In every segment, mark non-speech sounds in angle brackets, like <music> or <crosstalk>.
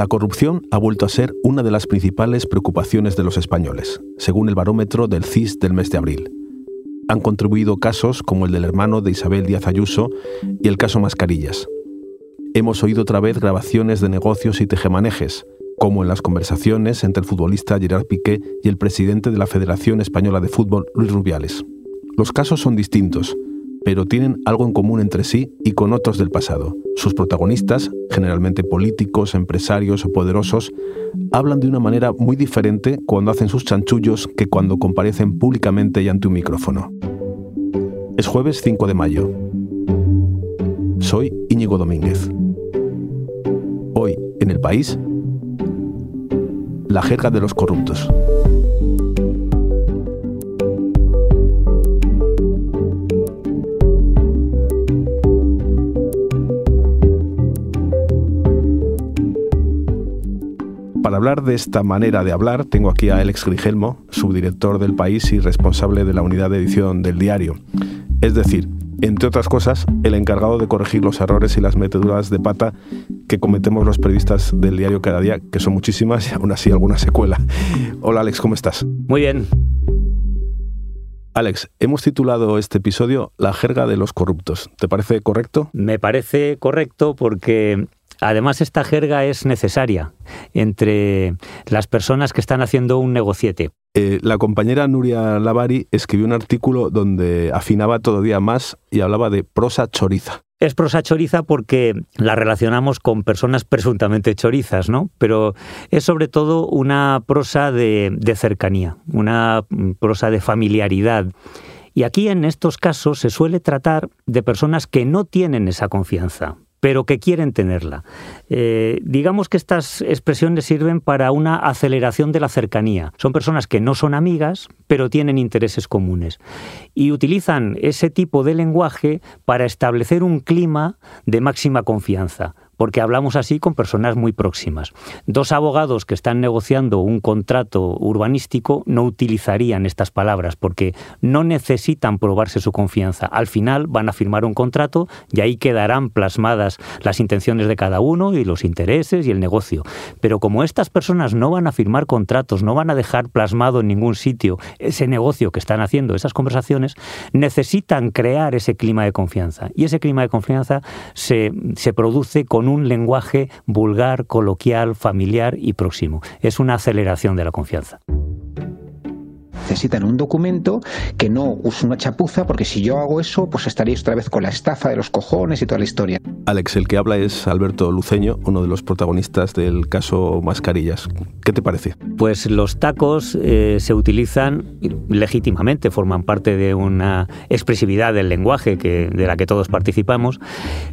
La corrupción ha vuelto a ser una de las principales preocupaciones de los españoles, según el barómetro del CIS del mes de abril. Han contribuido casos como el del hermano de Isabel Díaz Ayuso y el caso Mascarillas. Hemos oído otra vez grabaciones de negocios y tejemanejes, como en las conversaciones entre el futbolista Gerard Piqué y el presidente de la Federación Española de Fútbol, Luis Rubiales. Los casos son distintos, pero tienen algo en común entre sí y con otros del pasado. Sus protagonistas, generalmente políticos, empresarios o poderosos, hablan de una manera muy diferente cuando hacen sus chanchullos que cuando comparecen públicamente y ante un micrófono. Es jueves 5 de mayo. Soy Íñigo Domínguez. Hoy, en el país, la jerga de los corruptos. Para hablar de esta manera de hablar, tengo aquí a Alex Grigelmo, subdirector del país y responsable de la unidad de edición del diario. Es decir, entre otras cosas, el encargado de corregir los errores y las meteduras de pata que cometemos los periodistas del diario cada día, que son muchísimas y aún así alguna secuela. Hola Alex, ¿cómo estás? Muy bien. Alex, hemos titulado este episodio La jerga de los corruptos. ¿Te parece correcto? Me parece correcto porque Además, esta jerga es necesaria entre las personas que están haciendo un negociete. Eh, la compañera Nuria Lavari escribió un artículo donde afinaba todavía más y hablaba de prosa choriza. Es prosa choriza porque la relacionamos con personas presuntamente chorizas, ¿no? Pero es sobre todo una prosa de cercanía, una prosa de familiaridad. Y aquí en estos casos se suele tratar de personas que no tienen esa confianza, pero que quieren tenerla. Eh, digamos que estas expresiones sirven para una aceleración de la cercanía. Son personas que no son amigas, pero tienen intereses comunes. Y utilizan ese tipo de lenguaje para establecer un clima de máxima confianza porque hablamos así con personas muy próximas. Dos abogados que están negociando un contrato urbanístico no utilizarían estas palabras porque no necesitan probarse su confianza. Al final van a firmar un contrato y ahí quedarán plasmadas las intenciones de cada uno y los intereses y el negocio. Pero como estas personas no van a firmar contratos, no van a dejar plasmado en ningún sitio ese negocio que están haciendo, esas conversaciones, necesitan crear ese clima de confianza. Y ese clima de confianza se, se produce con un lenguaje vulgar, coloquial, familiar y próximo. Es una aceleración de la confianza necesitan un documento que no use una chapuza, porque si yo hago eso, pues estaréis otra vez con la estafa de los cojones y toda la historia. Alex, el que habla es Alberto Luceño, uno de los protagonistas del caso Mascarillas. ¿Qué te parece? Pues los tacos eh, se utilizan legítimamente, forman parte de una expresividad del lenguaje que, de la que todos participamos.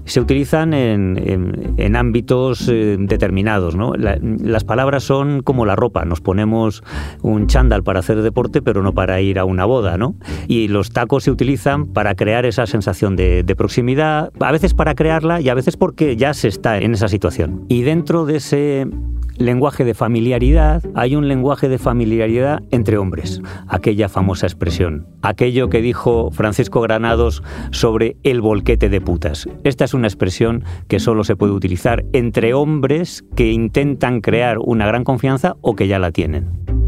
Se utilizan en, ámbitos eh, determinados. ¿no? las palabras son como la ropa. Nos ponemos un chándal para hacer deporte, pero no para ir a una boda, ¿no? Y los tacos se utilizan para crear esa sensación de, proximidad, a veces para crearla y a veces porque ya se está en esa situación. Y dentro de ese lenguaje de familiaridad, hay un lenguaje de familiaridad entre hombres, aquella famosa expresión, aquello que dijo Francisco Granados sobre el volquete de putas. Esta es una expresión que solo se puede utilizar entre hombres que intentan crear una gran confianza o que ya la tienen.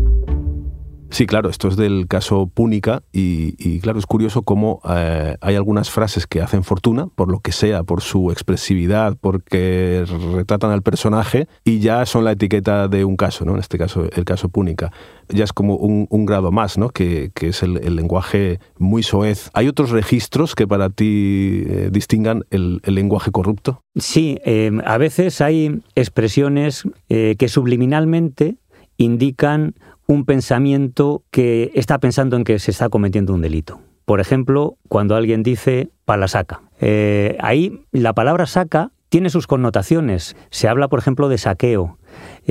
Sí, claro, esto es del caso Púnica y, claro, es curioso cómo eh, hay algunas frases que hacen fortuna, por lo que sea, por su expresividad, porque retratan al personaje y ya son la etiqueta de un caso, ¿no? En este caso, el caso Púnica. Ya es como un, grado más, ¿no? Que, es el, lenguaje muy soez. ¿Hay otros registros que para ti eh, distingan el, lenguaje corrupto? Sí, eh, a veces hay expresiones que subliminalmente indican un pensamiento que está pensando en que se está cometiendo un delito. Por ejemplo, cuando alguien dice palasaca. Eh, ahí la palabra saca tiene sus connotaciones. Se habla, por ejemplo, de saqueo.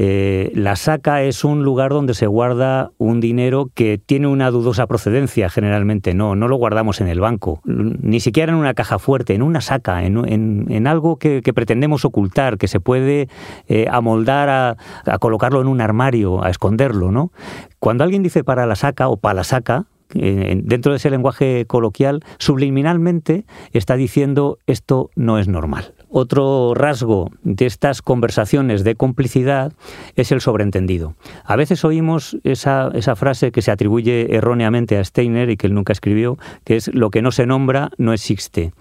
Eh, la saca es un lugar donde se guarda un dinero que tiene una dudosa procedencia generalmente. No, no lo guardamos en el banco, ni siquiera en una caja fuerte, en una saca, en, algo que, pretendemos ocultar, que se puede eh, amoldar a, a, colocarlo en un armario, a esconderlo. ¿no? Cuando alguien dice para la saca o para la saca, dentro de ese lenguaje coloquial, subliminalmente está diciendo esto no es normal Otro rasgo de estas conversaciones de complicidad es el sobreentendido. A veces oímos esa, esa frase que se atribuye erróneamente a Steiner y que él nunca escribió, que es lo que no se nombra no existe.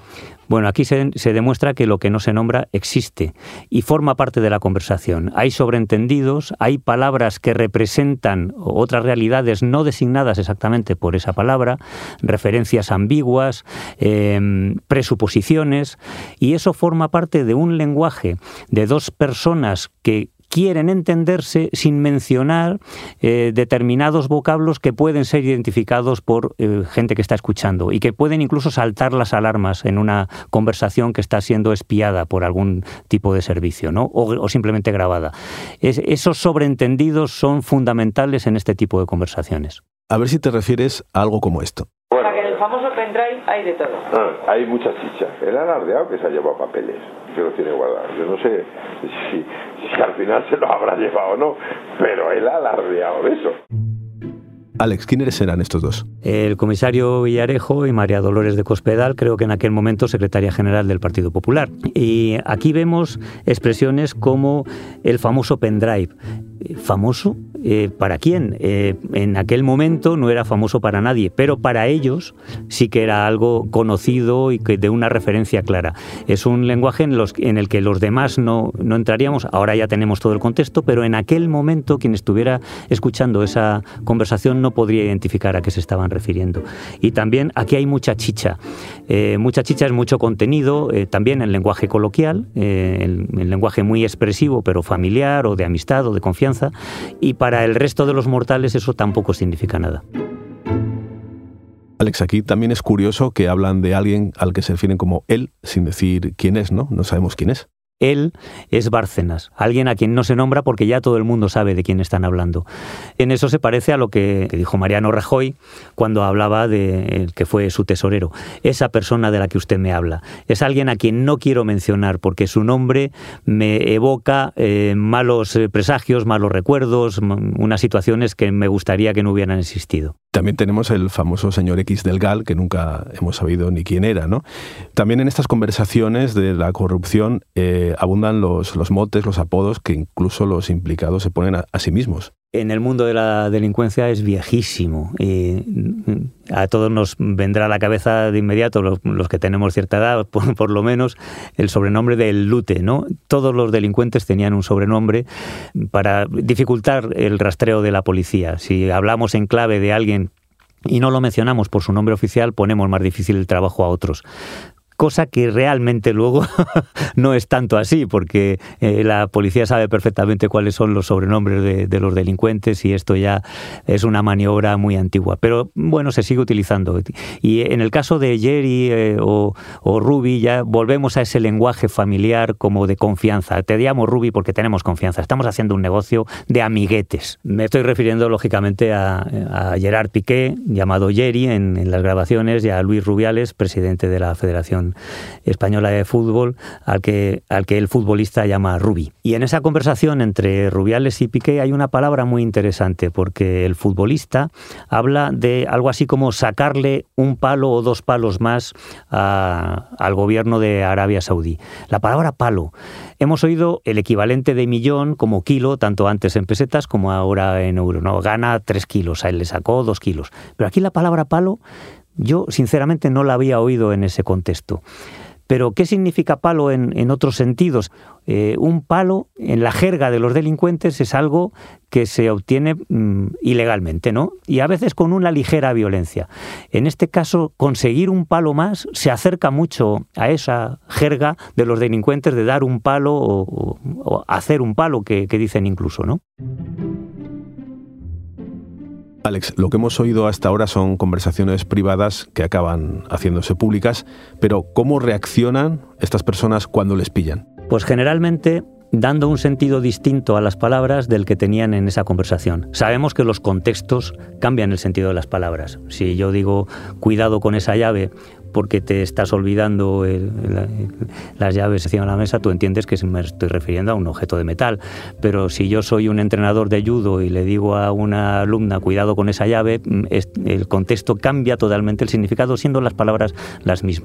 Bueno, aquí se, demuestra que lo que no se nombra existe y forma parte de la conversación. Hay sobreentendidos, hay palabras que representan otras realidades no designadas exactamente por esa palabra, referencias ambiguas, em, presuposiciones, y eso forma parte de un lenguaje de dos personas que quieren entenderse sin mencionar eh, determinados vocablos que pueden ser identificados por eh, gente que está escuchando y que pueden incluso saltar las alarmas en una conversación que está siendo espiada por algún tipo de servicio ¿no? o, simplemente grabada. esos sobreentendidos son fundamentales en este tipo de conversaciones. A ver si te refieres a algo como esto. Bueno. en el famoso pendrive hay de todo. Ah, hay mucha chicha. El alardeado que se ha llevado papeles, que lo tiene guardado. Yo no sé si, si al final se lo habrá llevado o no, pero él ha alardeado de eso. Alex, ¿quiénes eran estos dos? El comisario Villarejo y María Dolores de Cospedal, creo que en aquel momento secretaria general del Partido Popular. Y aquí vemos expresiones como el famoso pendrive. ¿Famoso? Eh, ¿Para quién? Eh, en aquel momento no era famoso para nadie, pero para ellos sí que era algo conocido y que de una referencia clara. Es un lenguaje en, el que los demás no, no entraríamos, ahora ya tenemos todo el contexto, pero en aquel momento quien estuviera escuchando esa conversación no podría identificar a qué se estaban refiriendo. Y también aquí hay mucha chicha. Eh, mucha chicha es mucho contenido, también en lenguaje coloquial, en lenguaje muy expresivo, pero familiar o de amistad o de confianza. Y para para el resto de los mortales eso tampoco significa nada. Alex, aquí también es curioso que hablan de alguien al que se refieren como él, sin decir quién es, ¿no? No sabemos quién es. Él es Bárcenas, alguien a quien no se nombra porque ya todo el mundo sabe de quién están hablando. En eso se parece a lo que dijo Mariano Rajoy cuando hablaba de que fue su tesorero. Esa persona de la que usted me habla es alguien a quien no quiero mencionar porque su nombre me evoca eh, malos eh, presagios, malos recuerdos, unas situaciones que me gustaría que no hubieran existido. También tenemos el famoso señor X del GAL, que nunca hemos sabido ni quién era. ¿no? También en estas conversaciones de la corrupción eh, abundan los, los, motes, los apodos que incluso los implicados se ponen a, sí mismos. En el mundo de la delincuencia es viejísimo. Y a todos nos vendrá a la cabeza de inmediato, los, que tenemos cierta edad, <laughs> por, por, lo menos, el sobrenombre del lute. ¿no? Todos los delincuentes tenían un sobrenombre para dificultar el rastreo de la policía. Si hablamos en clave de alguien y no lo mencionamos por su nombre oficial, ponemos más difícil el trabajo a otros cosa que realmente luego <laughs> no es tanto así, porque eh, la policía sabe perfectamente cuáles son los sobrenombres de, los delincuentes y esto ya es una maniobra muy antigua. Pero bueno, se sigue utilizando. Y en el caso de Jerry eh, o, Ruby ya volvemos a ese lenguaje familiar como de confianza. Te llamo Ruby porque tenemos confianza. Estamos haciendo un negocio de amiguetes. Me estoy refiriendo lógicamente a, Gerard Piqué, llamado Jerry en, en las grabaciones, y a Luis Rubiales, presidente de la Federación Española de Fútbol, al que, al que el futbolista llama Rubi. Y en esa conversación entre Rubiales y Piqué hay una palabra muy interesante, porque el futbolista habla de algo así como sacarle un palo o dos palos más al gobierno de Arabia Saudí. La palabra palo. Hemos oído el equivalente de millón como kilo, tanto antes en pesetas como ahora en euro. ¿no? Gana tres kilos, a él le sacó dos kilos. Pero aquí la palabra palo yo, sinceramente, no la había oído en ese contexto. Pero, ¿qué significa palo en, otros sentidos? Eh, un palo, en la jerga de los delincuentes, es algo que se obtiene mm, ilegalmente, ¿no? Y a veces con una ligera violencia. En este caso, conseguir un palo más se acerca mucho a esa jerga de los delincuentes de dar un palo o, hacer un palo, que, que dicen incluso, ¿no? Alex, lo que hemos oído hasta ahora son conversaciones privadas que acaban haciéndose públicas, pero ¿cómo reaccionan estas personas cuando les pillan? Pues generalmente dando un sentido distinto a las palabras del que tenían en esa conversación. Sabemos que los contextos cambian el sentido de las palabras. Si yo digo cuidado con esa llave, porque te estás olvidando las llaves encima de la mesa, tú entiendes que me estoy refiriendo a un objeto de metal. Pero si yo soy un entrenador de judo y le digo a una alumna, cuidado con esa llave, mm, el contexto cambia totalmente el significado, siendo las palabras las mismas.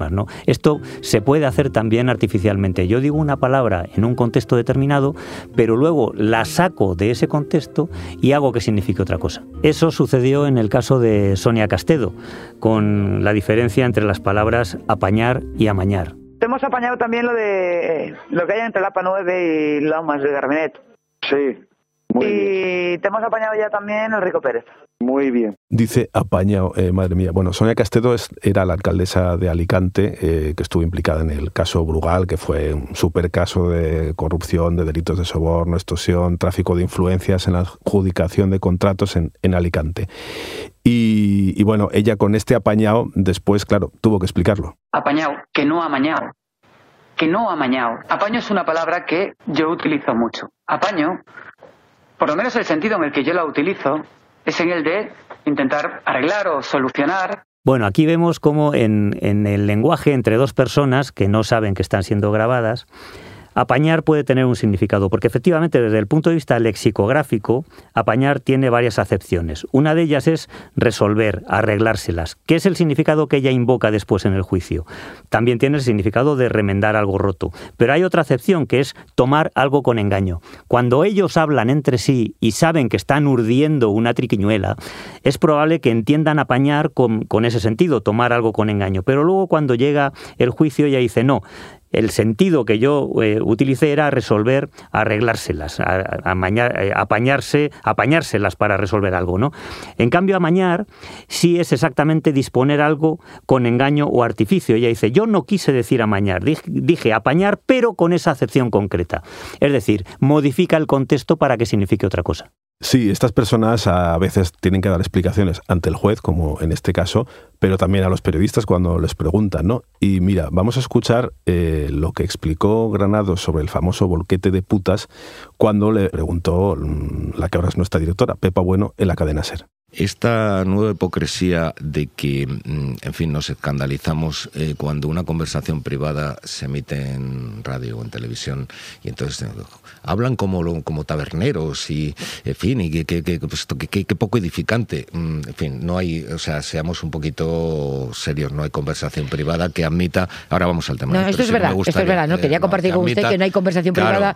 Esto se puede hacer también artificialmente. Yo digo una palabra en un contexto determinado, pero luego la saco de ese contexto y hago que signifique otra cosa. Eso sucedió en el caso de Sonia Castedo, con la diferencia entre las palabras apañar y amañar. Hemos apañado también lo de lo que hay entre Lapa 9 y Lomas de Garmenet. Sí. Y te hemos apañado ya también el Rico Pérez. Muy bien. Dice apañado, eh, madre mía. Bueno, Sonia Castedo era la alcaldesa de Alicante, eh, que estuvo implicada en el caso Brugal, que fue un super caso de corrupción, de delitos de soborno, extorsión, tráfico de influencias en la adjudicación de contratos en, Alicante. Y, y, bueno, ella con este apañado, después, claro, tuvo que explicarlo. Apañado, que no amañado. Que no amañado. Apaño es una palabra que yo utilizo mucho. Apaño, por lo menos el sentido en el que yo la utilizo, es en el de intentar arreglar o solucionar. Bueno, aquí vemos cómo en, en el lenguaje entre dos personas que no saben que están siendo grabadas, Apañar puede tener un significado, porque efectivamente desde el punto de vista lexicográfico, apañar tiene varias acepciones. Una de ellas es resolver, arreglárselas, que es el significado que ella invoca después en el juicio. También tiene el significado de remendar algo roto. Pero hay otra acepción que es tomar algo con engaño. Cuando ellos hablan entre sí y saben que están urdiendo una triquiñuela, es probable que entiendan apañar con, con ese sentido, tomar algo con engaño. Pero luego cuando llega el juicio ella dice, no, el sentido que yo eh, utilicé era resolver, arreglárselas, eh, apañarse, apañárselas para resolver algo, ¿no? En cambio, amañar sí es exactamente disponer algo con engaño o artificio. Ella dice, yo no quise decir amañar, dije, apañar, pero con esa acepción concreta. Es decir, modifica el contexto para que signifique otra cosa. Sí, estas personas a veces tienen que dar explicaciones ante el juez, como en este caso, pero también a los periodistas cuando les preguntan, ¿no? Y mira, vamos a escuchar eh, lo que explicó Granado sobre el famoso volquete de putas cuando le preguntó mm, la que ahora es nuestra directora, Pepa Bueno, en la cadena SER. Esta nueva hipocresía de que, mm, en fin, nos escandalizamos eh, cuando una conversación privada se emite en radio o en televisión y entonces eh, hablan como, como taberneros y, en fin, y que, pues, poco edificante. Mm, en fin, no hay, o sea, seamos un poquito serios, no hay conversación privada que admita. Ahora vamos al tema. No, esto es verdad, esto es verdad, ¿no? Quería compartir con usted que no hay conversación privada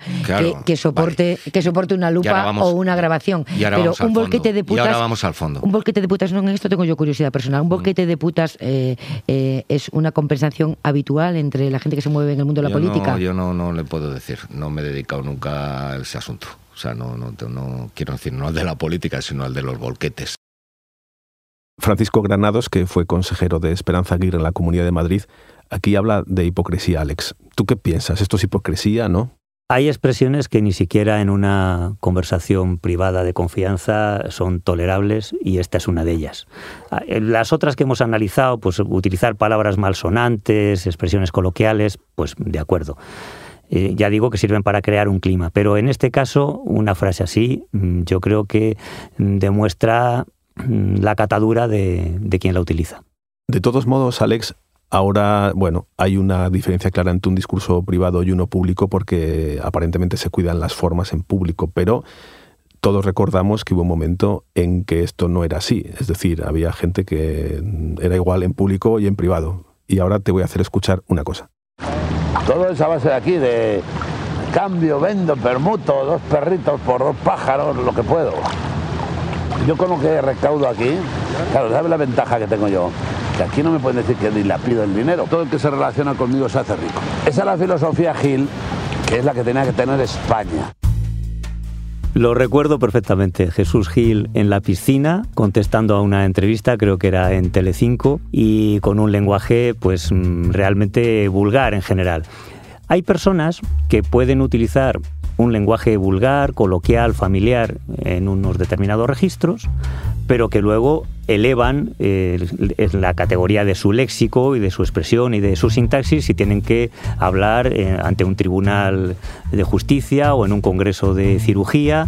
que, soporte, que soporte una lupa o una grabación. Pero un volquete de putas. Y ahora vamos al fondo un bolquete de putas, no, en esto tengo yo curiosidad personal. Un bolquete de putas eh, eh, es una compensación habitual entre la gente que se mueve en el mundo de la política. yo no, no le puedo decir, no me he dedicado nunca a ese asunto. O sea, no, no, no quiero decir no al de la política, sino al de los bolquetes. Francisco Granados, que fue consejero de Esperanza Aguirre en la Comunidad de Madrid, aquí habla de hipocresía, Alex. ¿Tú qué piensas? ¿Esto es hipocresía, no? Hay expresiones que ni siquiera en una conversación privada de confianza son tolerables y esta es una de ellas. Ah, las otras que hemos analizado, pues utilizar palabras malsonantes, expresiones coloquiales, pues de acuerdo. Eh, ya digo que sirven para crear un clima, pero en este caso una frase así mm, yo creo que mm, demuestra mm, la catadura de, de quien la utiliza. De todos modos, Alex, Ahora, bueno, hay una diferencia clara entre un discurso privado y uno público porque aparentemente se cuidan las formas en público, pero todos recordamos que hubo un momento en que esto no era así. Es decir, había gente que era igual en público y en privado. Y ahora te voy a hacer escuchar una cosa. Todo esa base de aquí de cambio, vendo, permuto, dos perritos por dos pájaros, lo que puedo. Yo con lo que recaudo aquí, claro, ¿sabes la ventaja que tengo yo? Aquí no me pueden decir que ni la pido el dinero. Todo el que se relaciona conmigo se hace rico. Esa es la filosofía Gil, que es la que tenía que tener España. Lo recuerdo perfectamente, Jesús Gil en la piscina, contestando a una entrevista, creo que era en Telecinco, y con un lenguaje pues mm, realmente vulgar en general. Hay personas que pueden utilizar un lenguaje vulgar, coloquial, familiar en unos determinados registros, pero que luego elevan eh, la categoría de su léxico y de su expresión y de su sintaxis si tienen que hablar eh, ante un tribunal de justicia o en un congreso de cirugía.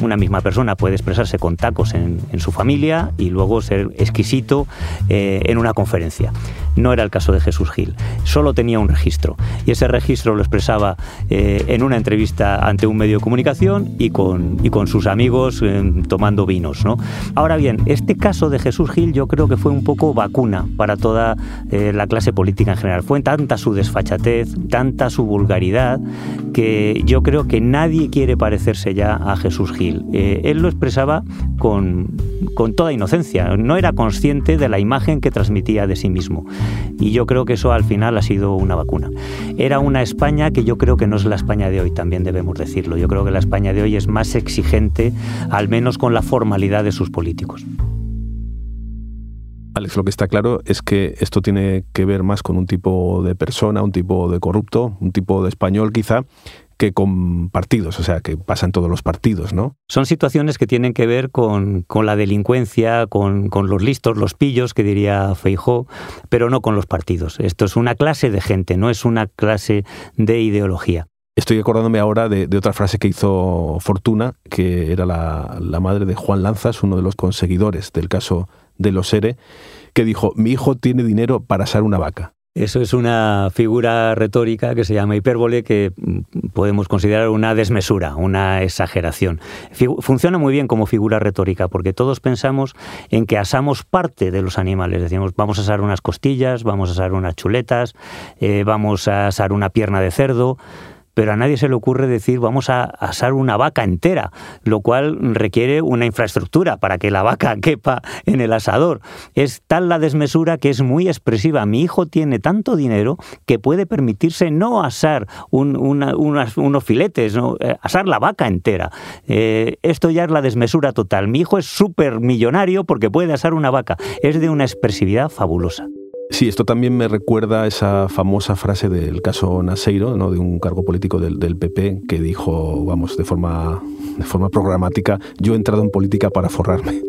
Una misma persona puede expresarse con tacos en, su familia y luego ser exquisito eh, en una conferencia. No era el caso de Jesús Gil, solo tenía un registro y ese registro lo expresaba en una entrevista ante un medio de comunicación y con, y con sus amigos tomando vinos. ¿no? Ahora bien, este caso de Jesús Gil yo creo que fue un poco vacuna para toda eh, la clase política en general. Fue tanta su desfachatez, tanta su vulgaridad, que yo creo que nadie quiere parecerse ya a Jesús Gil. Eh, él lo expresaba con, con toda inocencia, no era consciente de la imagen que transmitía de sí mismo. Y yo creo que eso al final ha sido una vacuna. Era una España que yo creo que no es la España de hoy, también debemos decirlo. Yo creo que la España de hoy es más exigente, al menos con la formalidad de sus políticos. Alex, lo que está claro es que esto tiene que ver más con un tipo de persona, un tipo de corrupto, un tipo de español quizá, que con partidos, o sea, que pasa en todos los partidos, ¿no? Son situaciones que tienen que ver con, la delincuencia, con, los listos, los pillos, que diría Feijó, pero no con los partidos. Esto es una clase de gente, no es una clase de ideología. Estoy acordándome ahora de, otra frase que hizo Fortuna, que era la, la madre de Juan Lanzas, uno de los conseguidores del caso de los ERE, que dijo, mi hijo tiene dinero para asar una vaca. Eso es una figura retórica que se llama hipérbole, que mm, podemos considerar una desmesura, una exageración. Funciona muy bien como figura retórica, porque todos pensamos en que asamos parte de los animales. Decimos, vamos a asar unas costillas, vamos a asar unas chuletas, eh, vamos a asar una pierna de cerdo pero a nadie se le ocurre decir vamos a asar una vaca entera, lo cual requiere una infraestructura para que la vaca <laughs> quepa en el asador. Es tal la desmesura que es muy expresiva. Mi hijo tiene tanto dinero que puede permitirse no asar unos filetes, ¿no? Eh, asar la vaca entera. Eh, esto ya es la desmesura total. Mi hijo es súper millonario porque puede asar una vaca. Es de una expresividad fabulosa. Sí, esto también me recuerda a esa famosa frase del caso Naseiro, ¿no? de un cargo político del, PP, que dijo, vamos, de forma, de forma programática, yo he entrado en política para forrarme.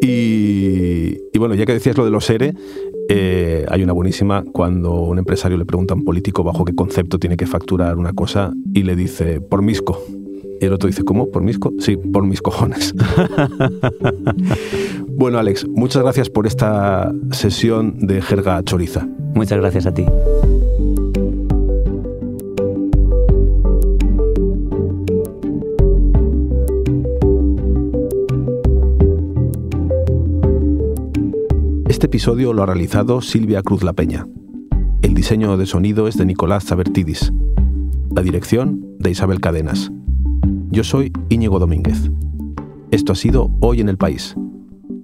Y, bueno, ya que decías lo de los ERE, eh, hay una buenísima cuando un empresario le pregunta a un político bajo qué concepto tiene que facturar una cosa y le dice, por misco. Y el otro dice, ¿cómo? ¿Por mis Sí, por mis cojones. <laughs> bueno, Alex, muchas gracias por esta sesión de Jerga Choriza. Muchas gracias a ti. Este episodio lo ha realizado Silvia Cruz La Peña. El diseño de sonido es de Nicolás Zabertidis. La dirección de Isabel Cadenas. Yo soy Íñigo Domínguez. Esto ha sido Hoy en el País.